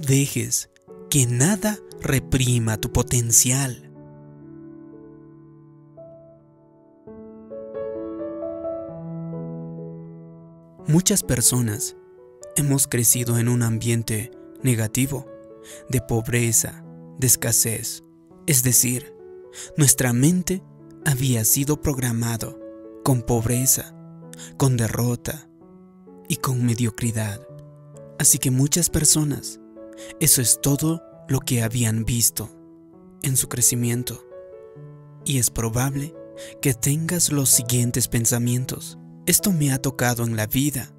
dejes que nada reprima tu potencial. Muchas personas hemos crecido en un ambiente negativo, de pobreza, de escasez. Es decir, nuestra mente había sido programado con pobreza, con derrota y con mediocridad. Así que muchas personas, eso es todo lo que habían visto en su crecimiento. Y es probable que tengas los siguientes pensamientos. Esto me ha tocado en la vida,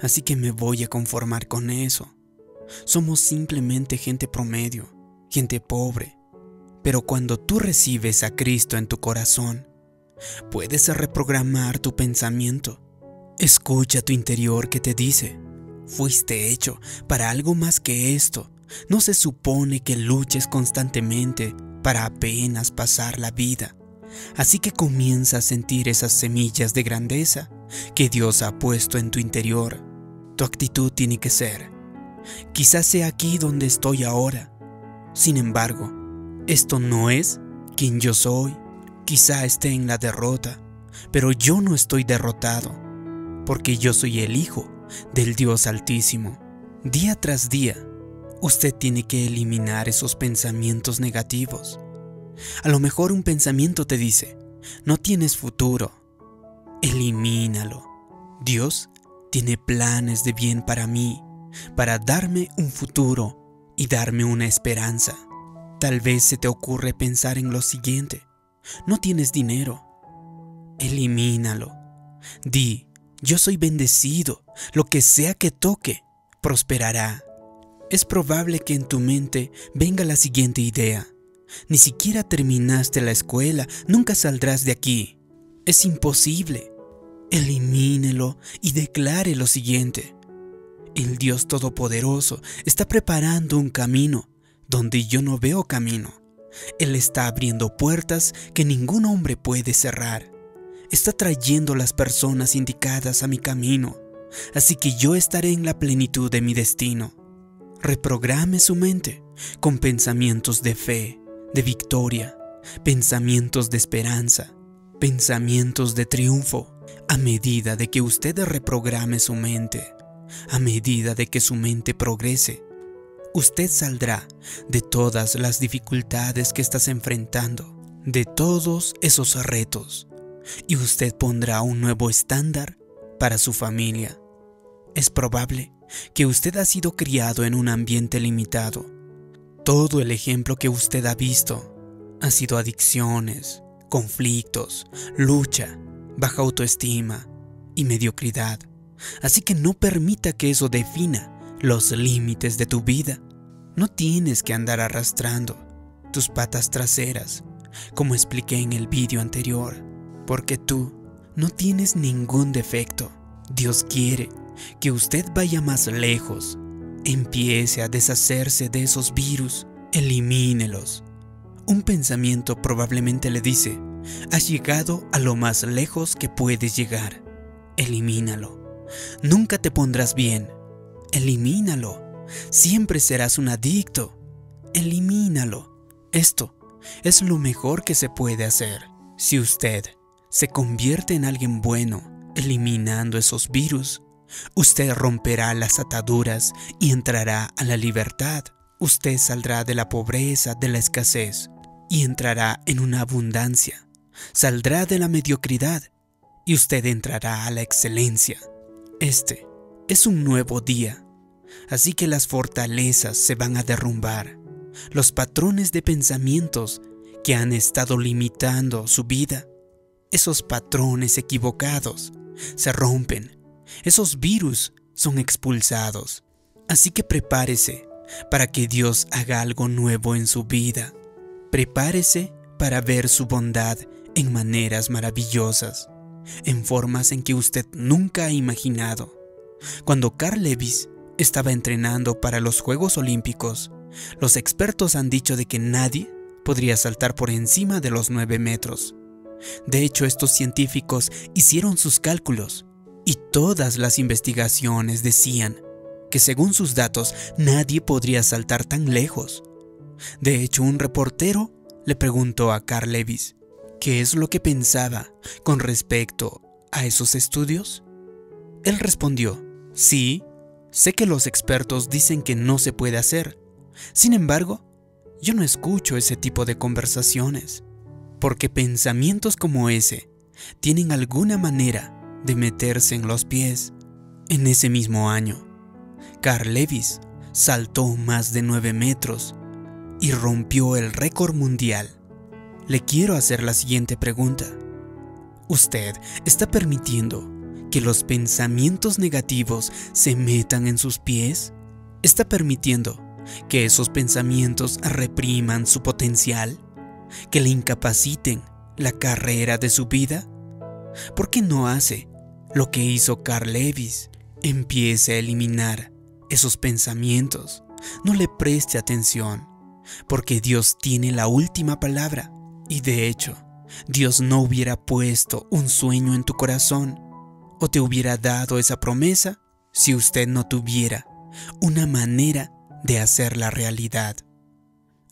así que me voy a conformar con eso. Somos simplemente gente promedio, gente pobre. Pero cuando tú recibes a Cristo en tu corazón, puedes reprogramar tu pensamiento. Escucha tu interior que te dice, fuiste hecho para algo más que esto. No se supone que luches constantemente para apenas pasar la vida. Así que comienza a sentir esas semillas de grandeza que Dios ha puesto en tu interior. Tu actitud tiene que ser, quizás sea aquí donde estoy ahora. Sin embargo, esto no es quien yo soy. Quizá esté en la derrota, pero yo no estoy derrotado, porque yo soy el Hijo del Dios Altísimo. Día tras día, usted tiene que eliminar esos pensamientos negativos. A lo mejor un pensamiento te dice, no tienes futuro. Elimínalo. Dios tiene planes de bien para mí, para darme un futuro y darme una esperanza. Tal vez se te ocurre pensar en lo siguiente. No tienes dinero. Elimínalo. Di, yo soy bendecido. Lo que sea que toque, prosperará. Es probable que en tu mente venga la siguiente idea. Ni siquiera terminaste la escuela, nunca saldrás de aquí. Es imposible. Elimínelo y declare lo siguiente. El Dios Todopoderoso está preparando un camino donde yo no veo camino. Él está abriendo puertas que ningún hombre puede cerrar. Está trayendo las personas indicadas a mi camino, así que yo estaré en la plenitud de mi destino. Reprograme su mente con pensamientos de fe, de victoria, pensamientos de esperanza, pensamientos de triunfo, a medida de que usted reprograme su mente, a medida de que su mente progrese, usted saldrá de todas las dificultades que estás enfrentando, de todos esos retos, y usted pondrá un nuevo estándar para su familia. Es probable que usted ha sido criado en un ambiente limitado. Todo el ejemplo que usted ha visto ha sido adicciones, conflictos, lucha, baja autoestima y mediocridad. Así que no permita que eso defina los límites de tu vida. No tienes que andar arrastrando tus patas traseras, como expliqué en el vídeo anterior, porque tú no tienes ningún defecto. Dios quiere que usted vaya más lejos, empiece a deshacerse de esos virus, elimínelos. Un pensamiento probablemente le dice, has llegado a lo más lejos que puedes llegar, elimínalo. Nunca te pondrás bien, elimínalo. Siempre serás un adicto. Elimínalo. Esto es lo mejor que se puede hacer. Si usted se convierte en alguien bueno, eliminando esos virus, usted romperá las ataduras y entrará a la libertad. Usted saldrá de la pobreza, de la escasez, y entrará en una abundancia. Saldrá de la mediocridad y usted entrará a la excelencia. Este es un nuevo día Así que las fortalezas se van a derrumbar. Los patrones de pensamientos que han estado limitando su vida, esos patrones equivocados, se rompen. Esos virus son expulsados. Así que prepárese para que Dios haga algo nuevo en su vida. Prepárese para ver su bondad en maneras maravillosas, en formas en que usted nunca ha imaginado. Cuando Carl Lewis estaba entrenando para los Juegos Olímpicos. Los expertos han dicho de que nadie podría saltar por encima de los 9 metros. De hecho, estos científicos hicieron sus cálculos y todas las investigaciones decían que según sus datos nadie podría saltar tan lejos. De hecho, un reportero le preguntó a Carl Levis qué es lo que pensaba con respecto a esos estudios. Él respondió, sí, sé que los expertos dicen que no se puede hacer. Sin embargo, yo no escucho ese tipo de conversaciones, porque pensamientos como ese tienen alguna manera de meterse en los pies. En ese mismo año, Carl Levis saltó más de 9 metros y rompió el récord mundial. Le quiero hacer la siguiente pregunta. ¿Usted está permitiendo que los pensamientos negativos se metan en sus pies? ¿Está permitiendo que esos pensamientos repriman su potencial? ¿Que le incapaciten la carrera de su vida? ¿Por qué no hace lo que hizo Carl Levis? Empiece a eliminar esos pensamientos. No le preste atención, porque Dios tiene la última palabra. Y de hecho, Dios no hubiera puesto un sueño en tu corazón o te hubiera dado esa promesa si usted no tuviera una manera de hacer la realidad.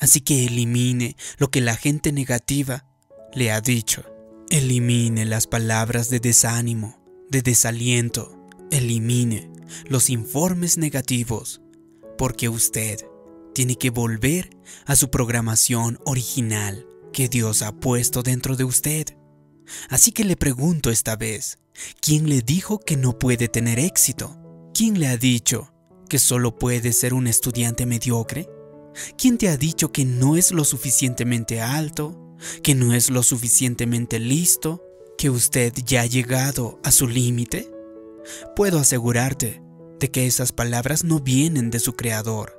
Así que elimine lo que la gente negativa le ha dicho. Elimine las palabras de desánimo, de desaliento. Elimine los informes negativos, porque usted tiene que volver a su programación original que Dios ha puesto dentro de usted. Así que le pregunto esta vez, ¿quién le dijo que no puede tener éxito? ¿Quién le ha dicho que solo puede ser un estudiante mediocre? ¿Quién te ha dicho que no es lo suficientemente alto, que no es lo suficientemente listo, que usted ya ha llegado a su límite? Puedo asegurarte de que esas palabras no vienen de su creador.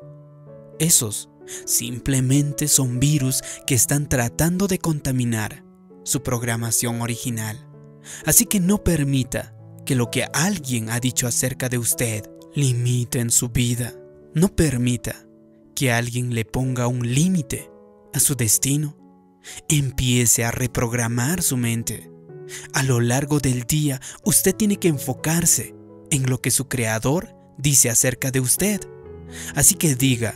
Esos simplemente son virus que están tratando de contaminar su programación original. Así que no permita que lo que alguien ha dicho acerca de usted limite en su vida. No permita que alguien le ponga un límite a su destino. Empiece a reprogramar su mente. A lo largo del día, usted tiene que enfocarse en lo que su creador dice acerca de usted. Así que diga,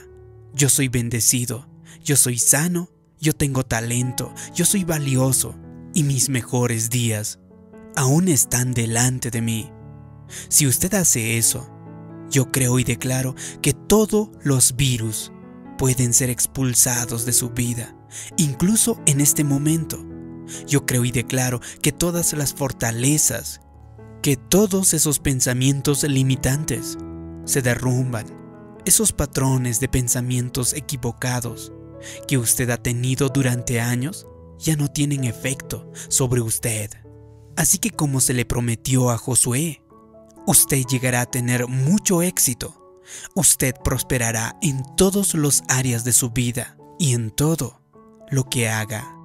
yo soy bendecido, yo soy sano, yo tengo talento, yo soy valioso y mis mejores días aún están delante de mí. Si usted hace eso, yo creo y declaro que todos los virus pueden ser expulsados de su vida, incluso en este momento. Yo creo y declaro que todas las fortalezas, que todos esos pensamientos limitantes se derrumban, esos patrones de pensamientos equivocados que usted ha tenido durante años ya no tienen efecto sobre usted. Así que como se le prometió a Josué, usted llegará a tener mucho éxito. Usted prosperará en todas las áreas de su vida y en todo lo que haga.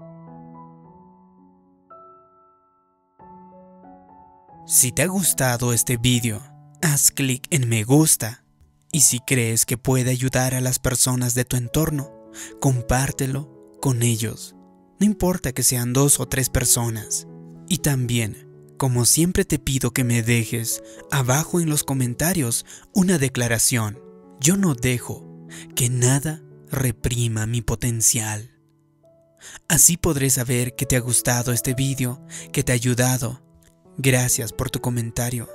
Si te ha gustado este vídeo, haz clic en me gusta y si crees que puede ayudar a las personas de tu entorno, compártelo con ellos. No importa que sean dos o tres personas. Y también, como siempre te pido que me dejes abajo en los comentarios una declaración. Yo no dejo que nada reprima mi potencial. Así podré saber que te ha gustado este vídeo, que te ha ayudado. Gracias por tu comentario.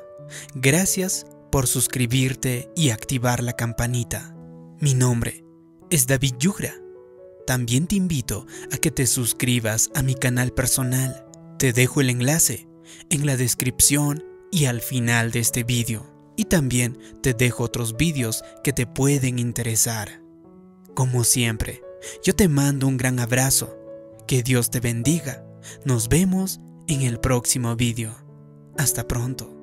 Gracias por suscribirte y activar la campanita. Mi nombre es David Yugra. También te invito a que te suscribas a mi canal personal. Te dejo el enlace en la descripción y al final de este vídeo. Y también te dejo otros vídeos que te pueden interesar. Como siempre, yo te mando un gran abrazo. Que Dios te bendiga. Nos vemos en el próximo vídeo. Hasta pronto.